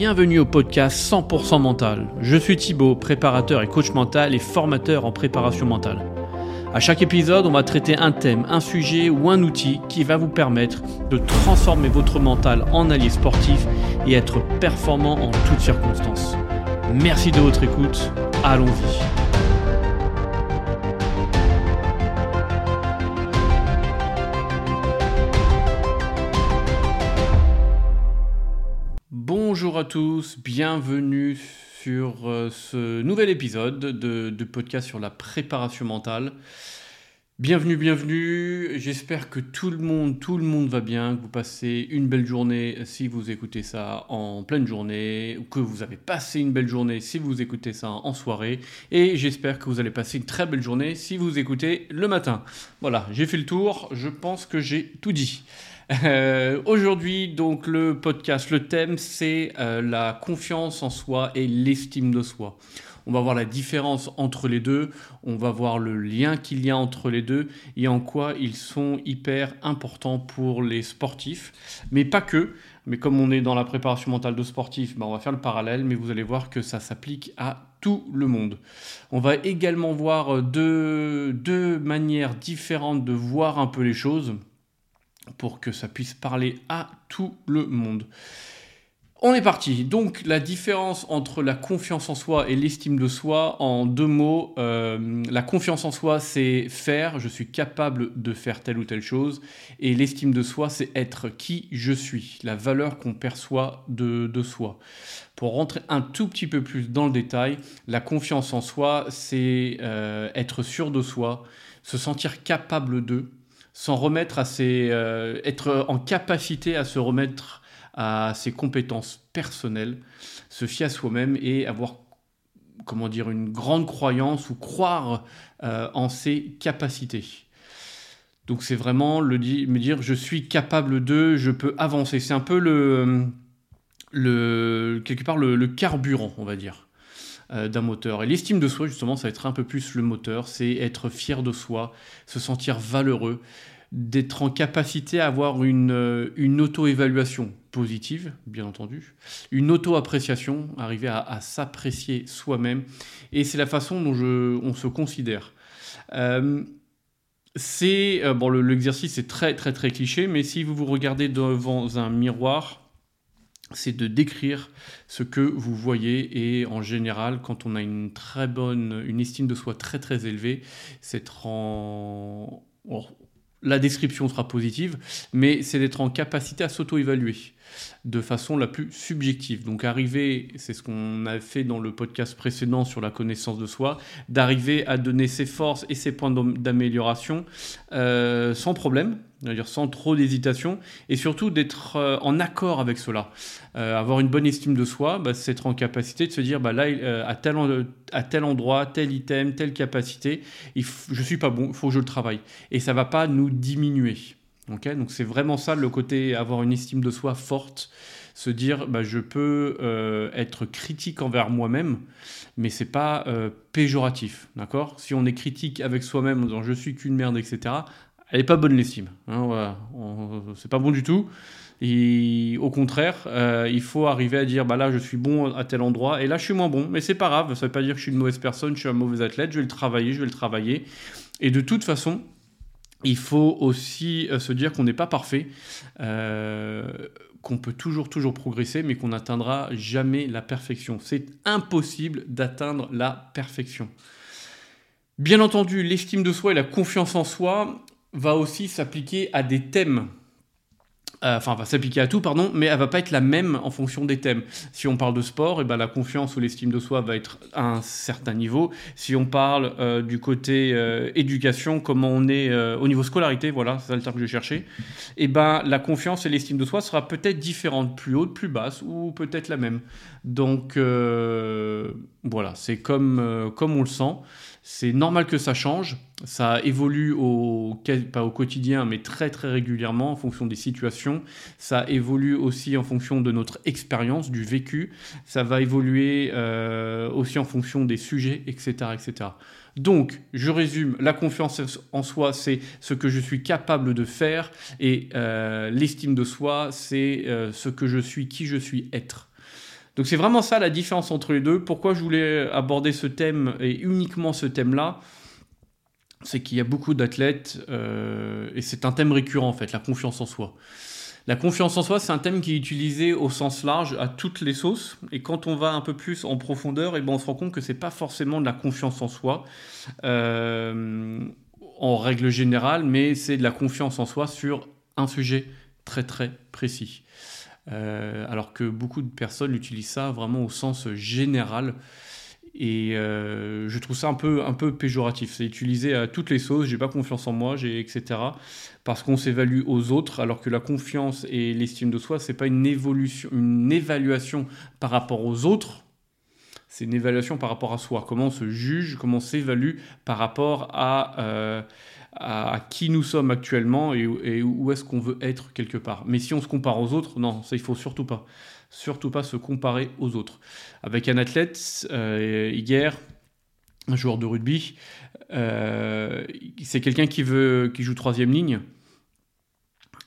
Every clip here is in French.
Bienvenue au podcast 100% mental. Je suis Thibaut, préparateur et coach mental et formateur en préparation mentale. À chaque épisode, on va traiter un thème, un sujet ou un outil qui va vous permettre de transformer votre mental en allié sportif et être performant en toutes circonstances. Merci de votre écoute. Allons-y. Tous, bienvenue sur euh, ce nouvel épisode de, podcast sur la préparation mentale. Bienvenue, bienvenue. J'espère que tout le monde, tout le monde va bien, que vous passez une belle journée si vous écoutez ça en pleine journée, ou que vous avez passé une belle journée si vous écoutez ça en soirée. Et j'espère que vous allez passer une très belle journée si vous écoutez le matin. Voilà, j'ai fait le tour. Je pense que j'ai tout dit. Euh, aujourd'hui, donc, le podcast, le thème, c'est euh, la confiance en soi et l'estime de soi. On va voir la différence entre les deux, on va voir le lien qu'il y a entre les deux et en quoi ils sont hyper importants pour les sportifs, mais pas que. Mais comme on est dans la préparation mentale de sportifs, ben on va faire le parallèle, mais vous allez voir que ça s'applique à tout le monde. On va également voir deux, deux manières différentes de voir un peu les choses pour que ça puisse parler à tout le monde. On est parti. Donc la différence entre la confiance en soi et l'estime de soi, en deux mots, euh, la confiance en soi, c'est faire, je suis capable de faire telle ou telle chose, et l'estime de soi, c'est être qui je suis, la valeur qu'on perçoit de, soi. Pour rentrer un tout petit peu plus dans le détail, la confiance en soi, c'est euh, être sûr de soi, se sentir capable de, s'en remettre à ses, euh, être en capacité à se remettre à ses compétences personnelles, se fier à soi-même et avoir comment dire une grande croyance ou croire euh, en ses capacités. Donc c'est vraiment le me dire je suis capable de, je peux avancer. C'est un peu le, le quelque part le carburant, on va dire. Euh, d'un moteur. Et l'estime de soi, justement, ça va être un peu plus le moteur, c'est être fier de soi, se sentir valeureux, d'être en capacité à avoir une, euh, une auto-évaluation positive, bien entendu, une auto-appréciation, arriver à, s'apprécier soi-même, et c'est la façon dont je, on se considère. Euh, c'est bon, l'exercice est très très très cliché, mais si vous vous regardez devant un miroir, c'est de décrire ce que vous voyez et en général quand on a une très bonne une estime de soi très très élevée c'est en la description sera positive mais c'est d'être en capacité à s'auto-évaluer de façon la plus subjective. Donc arriver, c'est ce qu'on a fait dans le podcast précédent sur la connaissance de soi, d'arriver à donner ses forces et ses points d'amélioration euh, sans problème, c'est-à-dire sans trop d'hésitation, et surtout d'être euh, en accord avec cela. Euh, avoir une bonne estime de soi, bah, c'est être en capacité de se dire, bah, là, à, tel à tel endroit, tel item, telle capacité, il je suis pas bon, il faut que je le travaille. Et ça va pas nous diminuer. Donc c'est vraiment ça le côté avoir une estime de soi forte, se dire bah, je peux euh, être critique envers moi-même, mais c'est pas euh, péjoratif, d'accord? Si on est critique avec soi-même en disant je suis qu'une merde, etc., elle n'est pas bonne l'estime. Hein, voilà. c'est pas bon du tout. Au contraire, euh, il faut arriver à dire bah là je suis bon à tel endroit et là je suis moins bon, mais c'est pas grave. Ça veut pas dire que je suis une mauvaise personne, je suis un mauvais athlète. Je vais le travailler, je vais le travailler. Et de toute façon, il faut aussi euh, se dire qu'on n'est pas parfait, euh, qu'on peut toujours, toujours progresser, mais qu'on n'atteindra jamais la perfection. C'est impossible d'atteindre la perfection. Bien entendu, l'estime de soi et la confiance en soi va aussi s'appliquer à des thèmes enfin va s'appliquer à tout, pardon, mais elle va pas être la même en fonction des thèmes. Si on parle de sport, et eh ben, la confiance ou l'estime de soi va être à un certain niveau. Si on parle euh, du côté euh, éducation, comment on est au niveau scolarité, voilà, c'est le terme que je cherchais, et eh ben, la confiance et l'estime de soi sera peut-être différente, plus haute, plus basse, ou peut-être la même. Donc voilà, c'est comme, comme on le sent. C'est normal que ça change. Ça évolue au, pas au quotidien, mais très très régulièrement en fonction des situations. Ça évolue aussi en fonction de notre expérience, du vécu. Ça va évoluer euh, aussi en fonction des sujets, etc., etc. Donc, je résume, la confiance en soi, c'est ce que je suis capable de faire, et euh, l'estime de soi, c'est euh, ce que je suis, qui je suis être. Donc c'est vraiment ça la différence entre les deux. Pourquoi je voulais aborder ce thème et uniquement ce thème-là c'est qu'il y a beaucoup d'athlètes, euh, et c'est un thème récurrent en fait, la confiance en soi. La confiance en soi, c'est un thème qui est utilisé au sens large à toutes les sauces. Et quand on va un peu plus en profondeur, eh ben on se rend compte que c'est pas forcément de la confiance en soi euh, en règle générale, mais c'est de la confiance en soi sur un sujet très très précis. Euh, alors que beaucoup de personnes utilisent ça vraiment au sens général. Et euh, je trouve ça un peu, un peu péjoratif. C'est utilisé à toutes les sauces. J'ai pas confiance en moi, j'ai etc. Parce qu'on s'évalue aux autres, alors que la confiance et l'estime de soi, c'est pas une évolution, une évaluation par rapport aux autres. C'est une évaluation par rapport à soi. Comment on se juge, comment on s'évalue par rapport à, euh, à, qui nous sommes actuellement et, où est-ce qu'on veut être quelque part. Mais si on se compare aux autres, non, ça il faut surtout pas surtout pas se comparer aux autres. Avec un athlète, euh, hier, un joueur de rugby, euh, c'est quelqu'un qui, qui joue troisième ligne.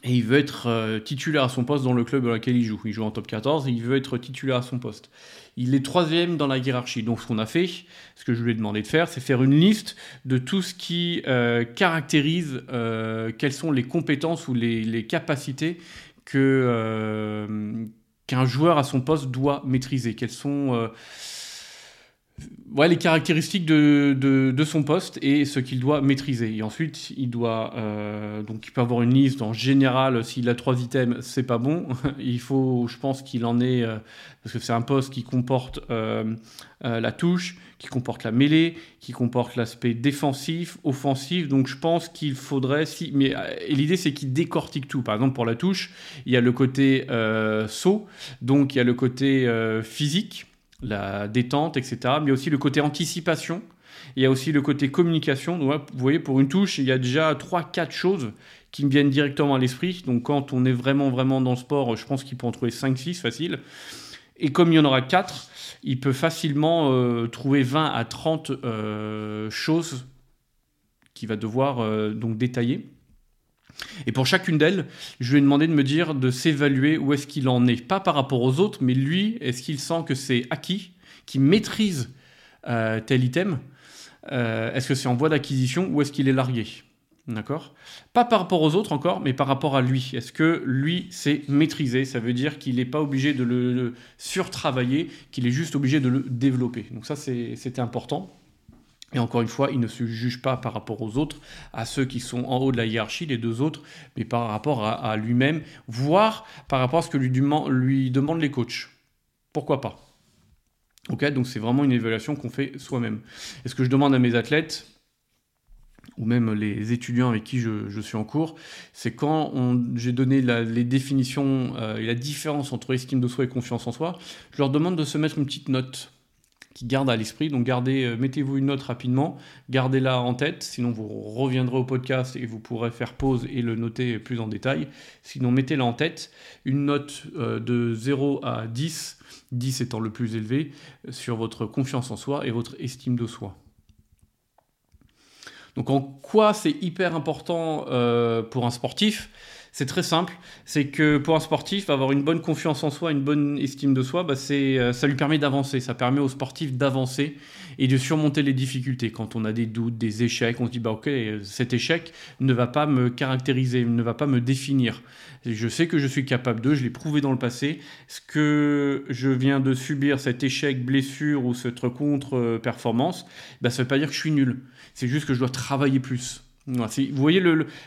Et il veut être euh, titulaire à son poste dans le club dans lequel il joue. Il joue en top 14 et il veut être titulaire à son poste. Il est troisième dans la hiérarchie. Donc ce qu'on a fait, ce que je lui ai demandé de faire, c'est faire une liste de tout ce qui caractérise quelles sont les compétences ou les, capacités que, qu'un joueur à son poste doit maîtriser Quelles sont euh, les caractéristiques de, son poste et ce qu'il doit maîtriser. Et ensuite, il doit euh, donc il peut avoir une liste. En général, s'il a trois items, c'est pas bon. il faut, je pense qu'il en est euh, parce que c'est un poste qui comporte la touche, qui comporte la mêlée, qui comporte l'aspect défensif, offensif. Donc je pense qu'il faudrait, si, mais l'idée c'est qu'il décortique tout. Par exemple pour la touche, il y a le côté euh, saut, donc il y a le côté euh, physique, la détente, etc. Mais il y a aussi le côté anticipation. Il y a aussi le côté communication. Donc, vous voyez, pour une touche, il y a déjà 3-4 choses qui me viennent directement à l'esprit. Donc quand on est vraiment, vraiment dans le sport, je pense qu'il peut en trouver 5-6 facile. Et comme il y en aura 4, il peut facilement euh, trouver 20 à 30 euh, choses qu'il va devoir euh, donc détailler. Et pour chacune d'elles, je lui ai demandé de me dire de s'évaluer où est-ce qu'il en est. Pas par rapport aux autres, mais lui, est-ce qu'il sent que c'est acquis, qu'il maîtrise tel item Est-ce que c'est en voie d'acquisition ou est-ce qu'il est largué? D'accord? Pas par rapport aux autres encore, mais par rapport à lui. Est-ce que lui, c'est maîtrisé? Ça veut dire qu'il n'est pas obligé de le, surtravailler, qu'il est juste obligé de le développer. Donc ça, c'était important. Et encore une fois, il ne se juge pas par rapport aux autres, à ceux qui sont en haut de la hiérarchie, les deux autres, mais par rapport à, lui-même, voire par rapport à ce que lui, lui demandent les coachs. Pourquoi pas? Ok, donc c'est vraiment une évaluation qu'on fait soi-même. Et ce que je demande à mes athlètes, ou même les étudiants avec qui je, suis en cours, c'est quand j'ai donné les définitions euh, et la différence entre estime de soi et confiance en soi, je leur demande de se mettre une petite note qui garde à l'esprit. Donc gardez, euh, mettez-vous une note rapidement, gardez-la en tête, sinon vous reviendrez au podcast et vous pourrez faire pause et le noter plus en détail. Sinon mettez-la en tête, une note euh, de 0 à 10, 10 étant le plus élevé, sur votre confiance en soi et votre estime de soi. Donc en quoi c'est hyper important euh, pour un sportif? C'est très simple, c'est que pour un sportif, avoir une bonne confiance en soi, une bonne estime de soi, bah euh, ça lui permet d'avancer, ça permet au sportif d'avancer et de surmonter les difficultés. Quand on a des doutes, des échecs, on se dit, bah ok, cet échec ne va pas me caractériser, ne va pas me définir. Je sais que je suis capable de, je l'ai prouvé dans le passé. Ce que je viens de subir, cet échec, blessure ou cette contre-performance, bah, ça ne veut pas dire que je suis nul. C'est juste que je dois travailler plus. Vous voyez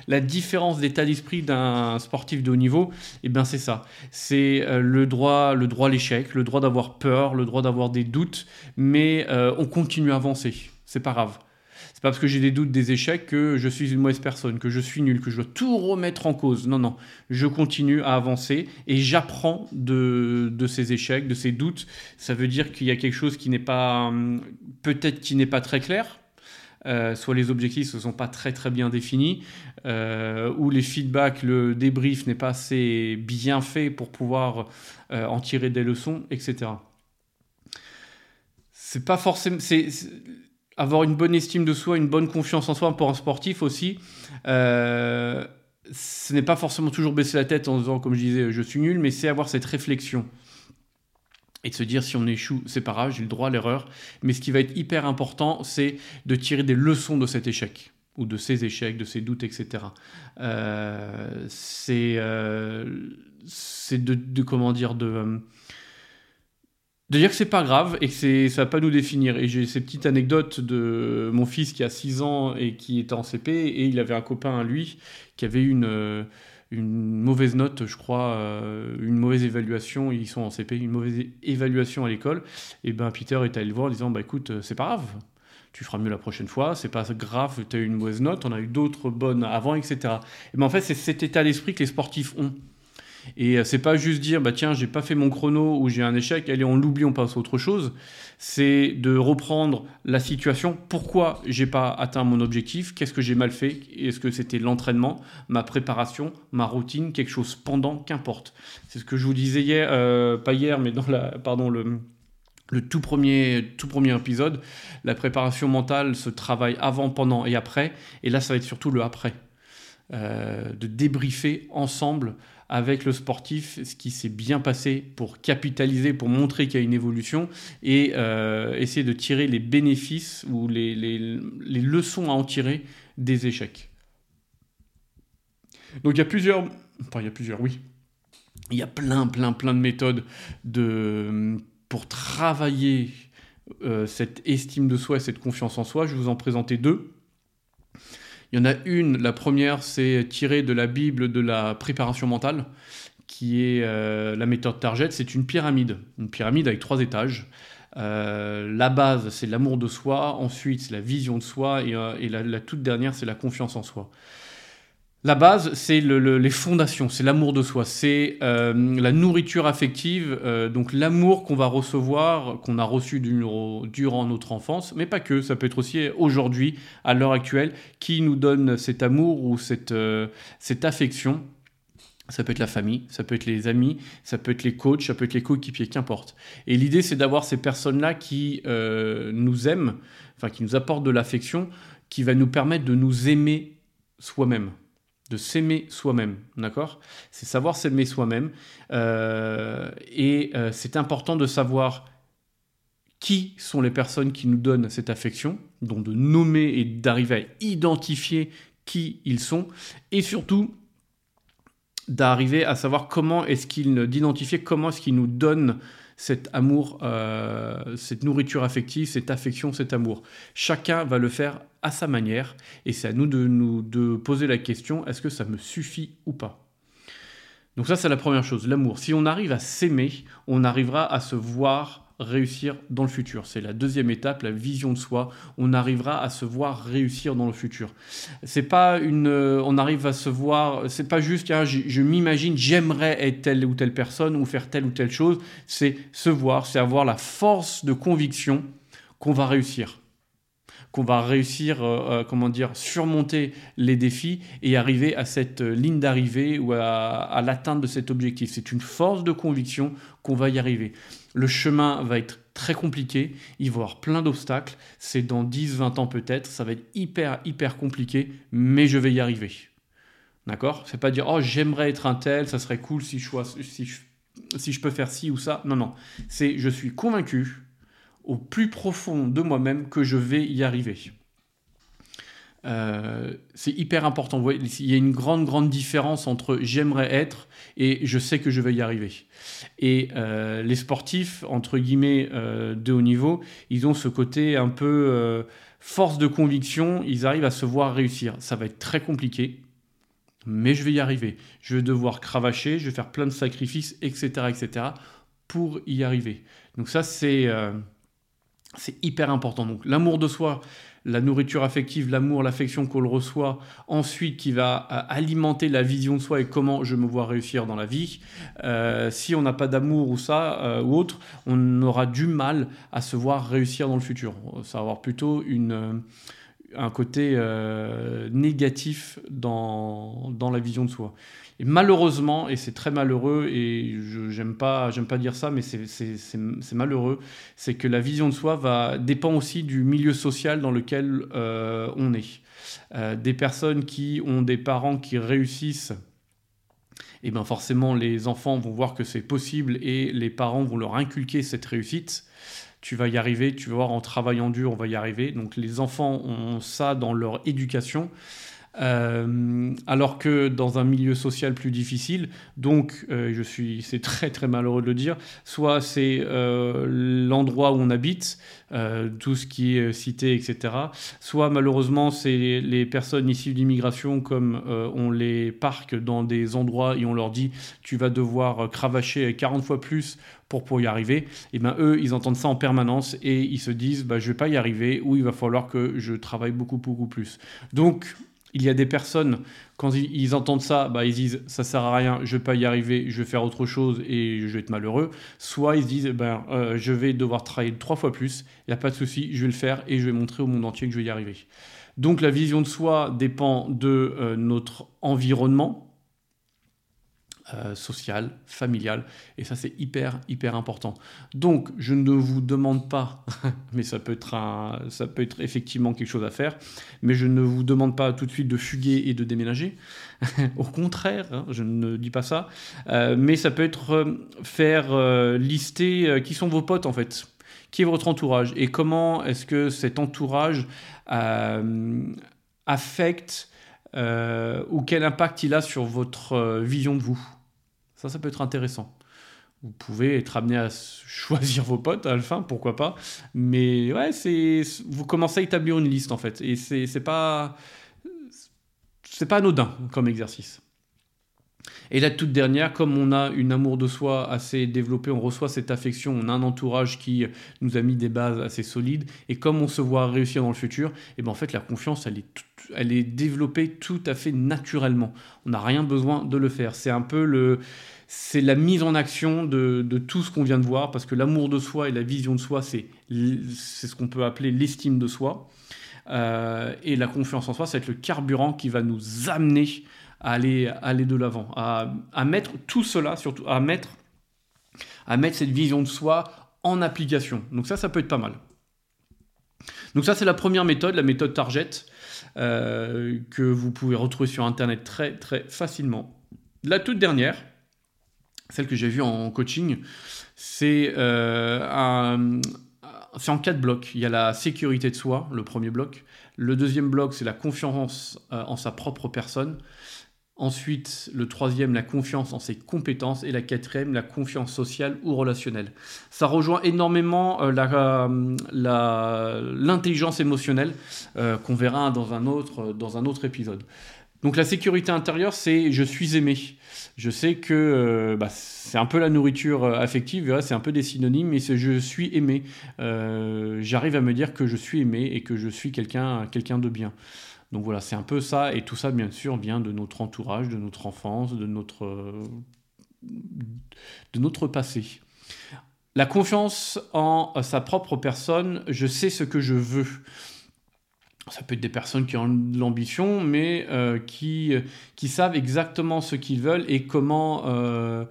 la différence d'état d'esprit d'un sportif de haut niveau, et eh bien c'est ça. C'est euh, le droit, le droit à l'échec, le droit d'avoir peur, le droit d'avoir des doutes, mais euh, on continue à avancer. C'est pas grave. C'est pas parce que j'ai des doutes, des échecs que je suis une mauvaise personne, que je suis nul, que je dois tout remettre en cause. Non, non. Je continue à avancer et j'apprends de, de ces échecs, de ces doutes. Ça veut dire qu'il y a quelque chose qui n'est pas, hum, peut-être qui n'est pas très clair, euh, soit les objectifs ne sont pas très très bien définis, euh, ou les feedbacks, le débrief n'est pas assez bien fait pour pouvoir euh, en tirer des leçons, etc. C'est pas forcément. C'est, avoir une bonne estime de soi, une bonne confiance en soi pour un sportif aussi. ce n'est pas forcément toujours baisser la tête en disant, comme je disais, je suis nul, mais c'est avoir cette réflexion. Et de se dire si on échoue, c'est pas grave, j'ai le droit à l'erreur. Mais ce qui va être hyper important, c'est de tirer des leçons de cet échec ou de ces échecs, de ces doutes, etc. Euh, c'est euh, de, comment dire de euh, de dire que c'est pas grave et que ça va pas nous définir. Et j'ai ces petites anecdotes de mon fils qui a 6 ans et qui était en CP et il avait un copain à lui qui avait une une mauvaise note, je crois, une mauvaise évaluation, ils sont en CP, une mauvaise évaluation à l'école, et ben Peter est allé le voir en disant bah écoute, c'est pas grave, tu feras mieux la prochaine fois, c'est pas grave, tu as eu une mauvaise note, on a eu d'autres bonnes avant, etc. Et ben en fait, c'est cet état d'esprit que les sportifs ont. Et euh, c'est pas juste dire, bah tiens, j'ai pas fait mon chrono ou j'ai un échec, allez, on l'oublie, on passe à autre chose. C'est de reprendre la situation. Pourquoi j'ai pas atteint mon objectif? Qu'est-ce que j'ai mal fait? Est-ce que c'était l'entraînement, ma préparation, ma routine, quelque chose pendant, qu'importe. C'est ce que je vous disais hier, euh, pas hier, mais dans la, pardon, le, le tout premier, tout premier épisode, la préparation mentale se travaille avant, pendant et après. Et là, ça va être surtout le après. Euh, de débriefer ensemble avec le sportif ce qui s'est bien passé pour capitaliser, pour montrer qu'il y a une évolution et euh, essayer de tirer les bénéfices ou les, les, les, leçons à en tirer des échecs. Donc il y a plusieurs, enfin il y a plusieurs, oui, il y a plein, plein, plein de méthodes de pour travailler euh, cette estime de soi et cette confiance en soi, je vais vous en présenter deux. Il y en a une, la première, c'est tirée de la Bible de la préparation mentale, qui est euh, la méthode Target. C'est une pyramide, une pyramide avec trois étages. Euh, la base, c'est l'amour de soi, ensuite, c'est la vision de soi, et, la, toute dernière, c'est la confiance en soi. La base, c'est les fondations, c'est l'amour de soi, c'est euh, la nourriture affective, euh, donc l'amour qu'on va recevoir, qu'on a reçu durant notre enfance, mais pas que, ça peut être aussi aujourd'hui, à l'heure actuelle, qui nous donne cet amour ou cette, euh, cette affection. Ça peut être la famille, ça peut être les amis, ça peut être les coachs, ça peut être les coéquipiers, qu'importe. Et l'idée, c'est d'avoir ces personnes-là qui nous aiment, enfin qui nous apportent de l'affection, qui va nous permettre de nous aimer soi-même de s'aimer soi-même, d'accord? C'est savoir s'aimer soi-même. Euh, et euh, c'est important de savoir qui sont les personnes qui nous donnent cette affection, donc de nommer et d'arriver à identifier qui ils sont, et surtout d'arriver à savoir comment est-ce qu'ils, d'identifier comment est-ce qu'ils nous donnent cet amour, euh, cette nourriture affective, cette affection, cet amour. Chacun va le faire à sa manière et c'est à nous de nous de poser la question est-ce que ça me suffit ou pas? Donc ça c'est la première chose, l'amour. Si on arrive à s'aimer, on arrivera à se voir réussir dans le futur. C'est la deuxième étape, la vision de soi. On arrivera à se voir réussir dans le futur. C'est pas une, euh, on arrive à se voir. C'est pas juste, je, m'imagine, j'aimerais être telle ou telle personne ou faire telle ou telle chose. C'est se voir, c'est avoir la force de conviction qu'on va réussir qu'on va réussir, euh, euh, comment dire, surmonter les défis et arriver à cette ligne d'arrivée ou à l'atteinte de cet objectif. C'est une force de conviction qu'on va y arriver. Le chemin va être très compliqué, il va y avoir plein d'obstacles, c'est dans 10, 20 ans peut-être, ça va être hyper, hyper compliqué, mais je vais y arriver. D'accord? C'est pas dire, oh, j'aimerais être un tel, ça serait cool si je, si, je, si je peux faire ci ou ça. Non, non. C'est, je suis convaincu, au plus profond de moi-même, que je vais y arriver. Euh, c'est hyper important. Il y a une grande, grande différence entre j'aimerais être et je sais que je vais y arriver. Et euh, les sportifs, entre guillemets, euh, de haut niveau, ils ont ce côté un peu force de conviction, ils arrivent à se voir réussir. Ça va être très compliqué, mais je vais y arriver. Je vais devoir cravacher, je vais faire plein de sacrifices, etc., etc., pour y arriver. Donc ça, c'est c'est hyper important. Donc l'amour de soi, la nourriture affective, l'amour, l'affection qu'on le reçoit, ensuite qui va euh, alimenter la vision de soi et comment je me vois réussir dans la vie. Euh, si on n'a pas d'amour ou ça euh, ou autre, on aura du mal à se voir réussir dans le futur. Ça va avoir plutôt une, un côté négatif dans, dans la vision de soi. Et malheureusement, et c'est très malheureux, et j'aime pas, pas dire ça, mais c'est malheureux, c'est que la vision de soi va, dépend aussi du milieu social dans lequel euh, on est. Euh, des personnes qui ont des parents qui réussissent et bien forcément les enfants vont voir que c'est possible et les parents vont leur inculquer cette réussite. Tu vas y arriver, tu vas voir en travaillant dur, on va y arriver. Donc les enfants ont ça dans leur éducation. Euh, alors que dans un milieu social plus difficile, donc euh, je suis, c'est très très malheureux de le dire, soit c'est euh, l'endroit où on habite, tout ce qui est cité, etc. Soit malheureusement c'est les personnes issues d'immigration comme on les parque dans des endroits et on leur dit tu vas devoir cravacher 40 fois plus pour, y arriver, et ben eux, ils entendent ça en permanence et ils se disent bah, je vais pas y arriver ou il va falloir que je travaille beaucoup, beaucoup plus. Donc, il y a des personnes, quand ils, entendent ça, bah, ils disent ça sert à rien, je vais pas y arriver, je vais faire autre chose et je vais être malheureux. Soit ils se disent ben, euh, je vais devoir travailler trois fois plus, il n'y a pas de souci, je vais le faire et je vais montrer au monde entier que je vais y arriver. Donc la vision de soi dépend de euh, notre environnement, euh, social, familial, et ça c'est hyper hyper important. Donc je ne vous demande pas, mais ça peut être ça peut être effectivement quelque chose à faire, mais je ne vous demande pas tout de suite de fuguer et de déménager. Au contraire, hein, je ne dis pas ça, euh, mais ça peut être euh, faire lister qui sont vos potes en fait, qui est votre entourage et comment est-ce que cet entourage affecte ou quel impact il a sur votre vision de vous? Ça, ça peut être intéressant. Vous pouvez être amené à choisir vos potes à la fin, pourquoi pas. Mais ouais, c'est vous commencez à établir une liste en fait, et c'est pas c'est pas anodin comme exercice. Et la toute dernière, comme on a une amour de soi assez développée, on reçoit cette affection, on a un entourage qui nous a mis des bases assez solides, et comme on se voit réussir dans le futur, eh ben en fait la confiance, elle est, développée tout à fait naturellement. On n'a rien besoin de le faire. C'est un peu le, c'est la mise en action de, de tout ce qu'on vient de voir, parce que l'amour de soi et la vision de soi, c'est, c'est ce qu'on peut appeler l'estime de soi. Euh, et la confiance en soi, c'est le carburant qui va nous amener à aller, aller de l'avant, à, à, mettre tout cela, surtout à mettre, à mettre cette vision de soi en application. Donc ça, ça peut être pas mal. Donc ça, c'est la première méthode, la méthode Target, euh, que vous pouvez retrouver sur Internet très très facilement. La toute dernière, celle que j'ai vue en coaching, c'est euh, c'est en quatre blocs. Il y a la sécurité de soi, le premier bloc. Le deuxième bloc, c'est la confiance euh, en sa propre personne. Ensuite, le troisième, la confiance en ses compétences. Et la quatrième, la confiance sociale ou relationnelle. Ça rejoint énormément euh, l'intelligence émotionnelle euh, qu'on verra dans un, autre, dans un autre épisode. Donc la sécurité intérieure, c'est je suis aimé. Je sais que euh, bah, c'est un peu la nourriture affective, c'est un peu des synonymes, mais c'est je suis aimé. J'arrive à me dire que je suis aimé et que je suis quelqu'un quelqu'un de bien. Donc voilà, c'est un peu ça, et tout ça, bien sûr, vient de notre entourage, de notre enfance, de notre, de notre passé. La confiance en sa propre personne, je sais ce que je veux. Ça peut être des personnes qui ont de l'ambition, mais euh, qui, qui savent exactement ce qu'ils veulent et comment, euh,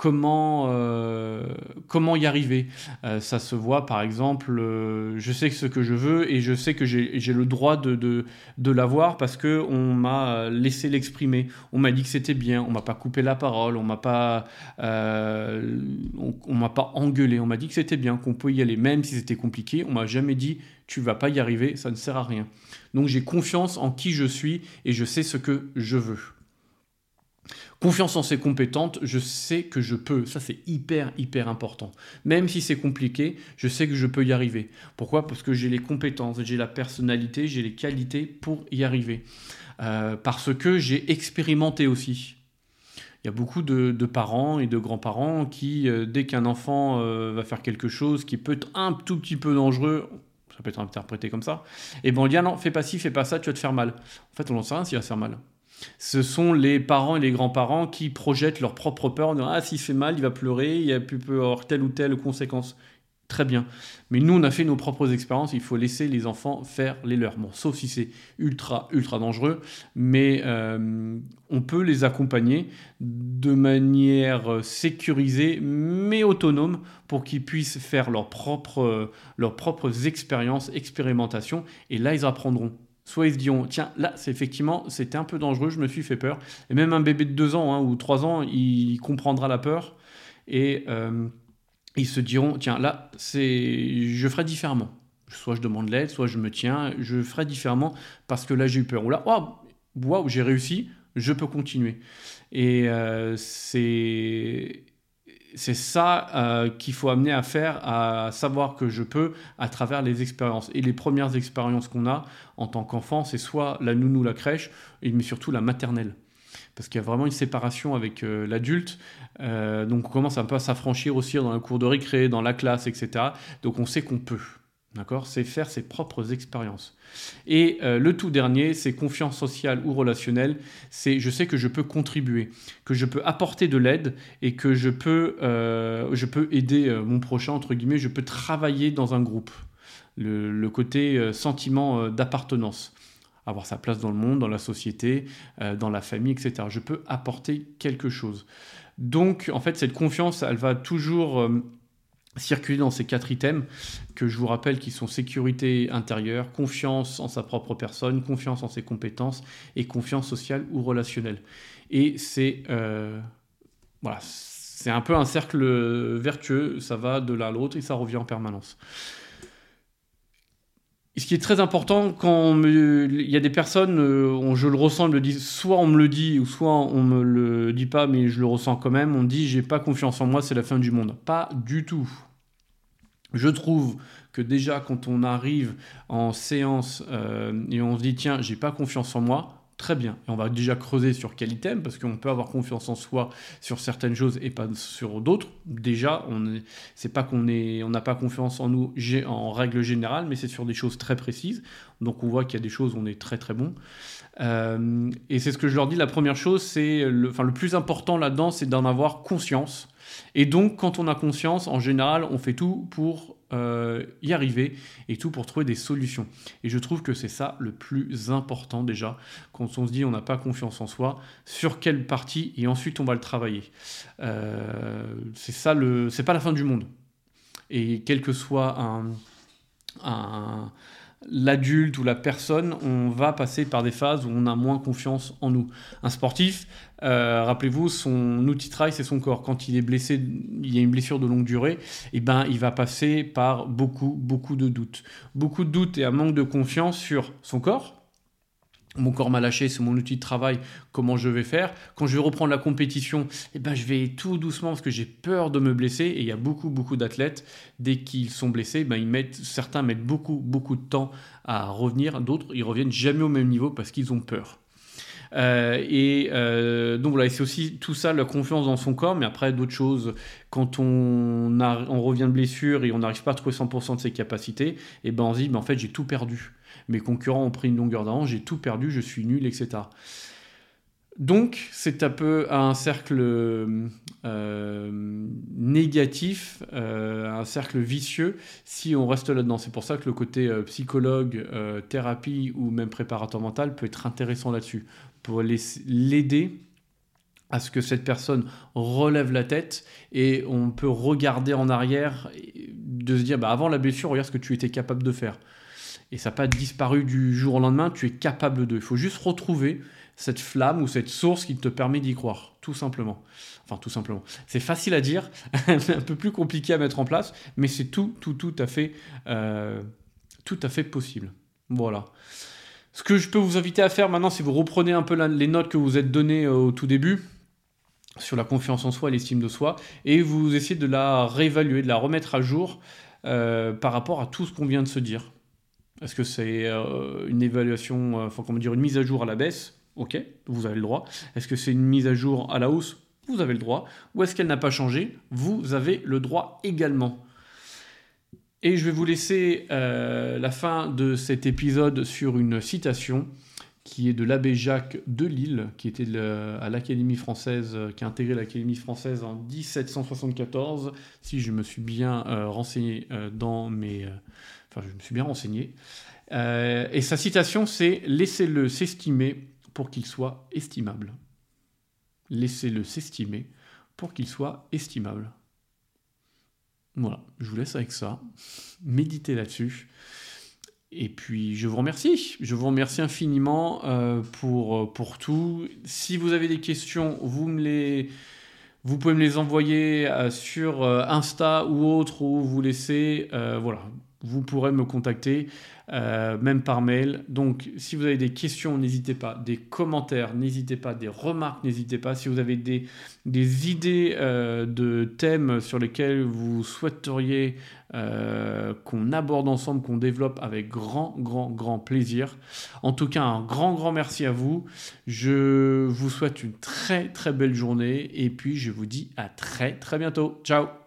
comment, euh, comment y arriver. Euh, ça se voit par exemple, euh, je sais ce que je veux et je sais que j'ai le droit de, l'avoir parce qu'on m'a laissé l'exprimer. On m'a dit que c'était bien, on m'a pas coupé la parole, on m'a pas, on m'a pas engueulé, on m'a dit que c'était bien, qu'on peut y aller même si c'était compliqué. On m'a jamais dit tu vas pas y arriver, ça ne sert à rien. Donc j'ai confiance en qui je suis et je sais ce que je veux. Confiance en ses compétences, je sais que je peux. Ça, c'est hyper, hyper important. Même si c'est compliqué, je sais que je peux y arriver. Pourquoi? Parce que j'ai les compétences, j'ai la personnalité, j'ai les qualités pour y arriver. Euh, parce que j'ai expérimenté aussi. Il y a beaucoup de, parents et de grands-parents qui, euh, dès qu'un enfant euh, va faire quelque chose qui peut être un tout petit peu dangereux, ça peut être interprété comme ça, et eh ben on dit ah non, fais pas ci, fais pas ça, tu vas te faire mal. En fait, on n'en sait rien s'il va faire mal. Ce sont les parents et les grands-parents qui projettent leur propre peur en disant Ah, s'il fait mal, il va pleurer, il a pu avoir telle ou telle conséquence. Très bien. Mais nous, on a fait nos propres expériences, il faut laisser les enfants faire les leurs. Bon, sauf si c'est ultra, ultra dangereux, mais euh, on peut les accompagner de manière sécurisée, mais autonome, pour qu'ils puissent faire leurs propres, leurs propres expériences, expérimentations, et là, ils apprendront soit ils se diront, tiens, là, c'est effectivement, c'était un peu dangereux, je me suis fait peur. Et même un bébé de 2 ans hein, ou 3 ans, il comprendra la peur et euh, ils se diront, tiens, là, c'est, je ferai différemment. Soit je demande l'aide, soit je me tiens, je ferai différemment parce que là, j'ai eu peur. Ou là, waouh, j'ai réussi, je peux continuer. Et euh, c'est c'est ça euh, qu'il faut amener à faire, à savoir que je peux à travers les expériences. Et les premières expériences qu'on a en tant qu'enfant, c'est soit la nounou, la crèche, mais surtout la maternelle. Parce qu'il y a vraiment une séparation avec euh, l'adulte. Euh, donc on commence un peu à s'affranchir aussi dans la cour de récré, dans la classe, etc. Donc on sait qu'on peut. D'accord? C'est faire ses propres expériences. Et euh, le tout dernier, c'est confiance sociale ou relationnelle. C'est je sais que je peux contribuer, que je peux apporter de l'aide et que je peux, euh, je peux aider euh, mon prochain, entre guillemets, je peux travailler dans un groupe. Le, côté sentiment d'appartenance. Avoir sa place dans le monde, dans la société, dans la famille, etc. Je peux apporter quelque chose. Donc, en fait, cette confiance, elle va toujours circuler dans ces quatre items que je vous rappelle qui sont sécurité intérieure, confiance en sa propre personne, confiance en ses compétences et confiance sociale ou relationnelle. Et c'est euh, voilà, c'est un peu un cercle vertueux, ça va de l'un à l'autre et ça revient en permanence. Ce qui est très important quand il y a des personnes, euh, je le ressens, soit on me le dit ou soit on me le dit pas, mais je le ressens quand même. On dit j'ai pas confiance en moi, c'est la fin du monde. Pas du tout. Je trouve que déjà quand on arrive en séance euh, et on se dit tiens j'ai pas confiance en moi, très bien. Et on va déjà creuser sur quel item parce qu'on peut avoir confiance en soi sur certaines choses et pas sur d'autres. Déjà on c'est pas qu'on est on n'a pas confiance en nous en règle générale, mais c'est sur des choses très précises. Donc on voit qu'il y a des choses où on est très très bon. Euh, et c'est ce que je leur dis. La première chose c'est le, enfin le plus important là-dedans c'est d'en avoir conscience et donc, quand on a conscience, en général, on fait tout pour euh, y arriver et tout pour trouver des solutions. Et je trouve que c'est ça le plus important déjà, quand on se dit on n'a pas confiance en soi, sur quelle partie, et ensuite on va le travailler. Euh, c'est ça le, c'est pas la fin du monde. Et quel que soit un, un l'adulte ou la personne, on va passer par des phases où on a moins confiance en nous. Un sportif, euh, rappelez-vous, son outil de travail, c'est son corps. Quand il est blessé, il y a une blessure de longue durée, et eh ben, il va passer par beaucoup, beaucoup de doutes. Beaucoup de doutes et un manque de confiance sur son corps, mon corps m'a lâché, c'est mon outil de travail, comment je vais faire Quand je vais reprendre la compétition, eh ben, je vais tout doucement parce que j'ai peur de me blesser. Et il y a beaucoup, beaucoup d'athlètes, dès qu'ils sont blessés, ben, ils mettent, certains mettent beaucoup, beaucoup de temps à revenir, d'autres, ils reviennent jamais au même niveau parce qu'ils ont peur. Euh, et euh, donc voilà, c'est aussi tout ça, la confiance dans son corps, mais après d'autres choses, quand on, on revient de blessure et on n'arrive pas à trouver 100% de ses capacités, et eh ben on se dit, ben, en fait j'ai tout perdu mes concurrents ont pris une longueur d'avance, j'ai tout perdu, je suis nul, etc. Donc, c'est un peu un cercle euh, négatif, euh, un cercle vicieux si on reste là-dedans. C'est pour ça que le côté euh, psychologue, thérapie ou même préparateur mental peut être intéressant là-dessus, pour l'aider à ce que cette personne relève la tête et on peut regarder en arrière, de se dire, bah, avant la blessure, regarde ce que tu étais capable de faire et ça n'a pas disparu du jour au lendemain, tu es capable de. Il faut juste retrouver cette flamme ou cette source qui te permet d'y croire, tout simplement. Enfin, tout simplement. C'est facile à dire, un peu plus compliqué à mettre en place, mais c'est tout, tout, tout à fait, euh, tout à fait possible. Voilà. Ce que je peux vous inviter à faire maintenant, c'est vous reprenez un peu les notes que vous êtes données euh, au tout début sur la confiance en soi et l'estime de soi, et vous essayez de la réévaluer, de la remettre à jour euh, par rapport à tout ce qu'on vient de se dire. Est-ce que c'est euh, une évaluation, euh, enfin comment dire, une mise à jour à la baisse? Ok, vous avez le droit. Est-ce que c'est une mise à jour à la hausse? Vous avez le droit. Ou est-ce qu'elle n'a pas changé? Vous avez le droit également. Et je vais vous laisser euh, la fin de cet épisode sur une citation qui est de l'abbé Jacques de Lille, qui était à l'Académie française, qui a intégré l'Académie française en 1774, si je me suis bien renseigné dans mes Enfin, je me suis bien renseigné. Euh, et sa citation, c'est Laissez-le s'estimer pour qu'il soit estimable. Laissez-le s'estimer pour qu'il soit estimable. Voilà, je vous laisse avec ça. Méditez là-dessus. et puis, je vous remercie. Je vous remercie infiniment euh, pour, pour tout. Si vous avez des questions, vous, me les, vous pouvez me les envoyer euh, sur Insta ou autre, ou vous laissez. voilà, vous pourrez me contacter. Euh, même par mail. Donc, si vous avez des questions, n'hésitez pas. Des commentaires, n'hésitez pas. Des remarques, n'hésitez pas. Si vous avez des, des idées euh, de thèmes sur lesquels vous souhaiteriez euh, qu'on aborde ensemble, qu'on développe avec grand, grand, grand plaisir. En tout cas, un grand, grand merci à vous. Je vous souhaite une très, très belle journée. Et puis, je vous dis à très, très bientôt. Ciao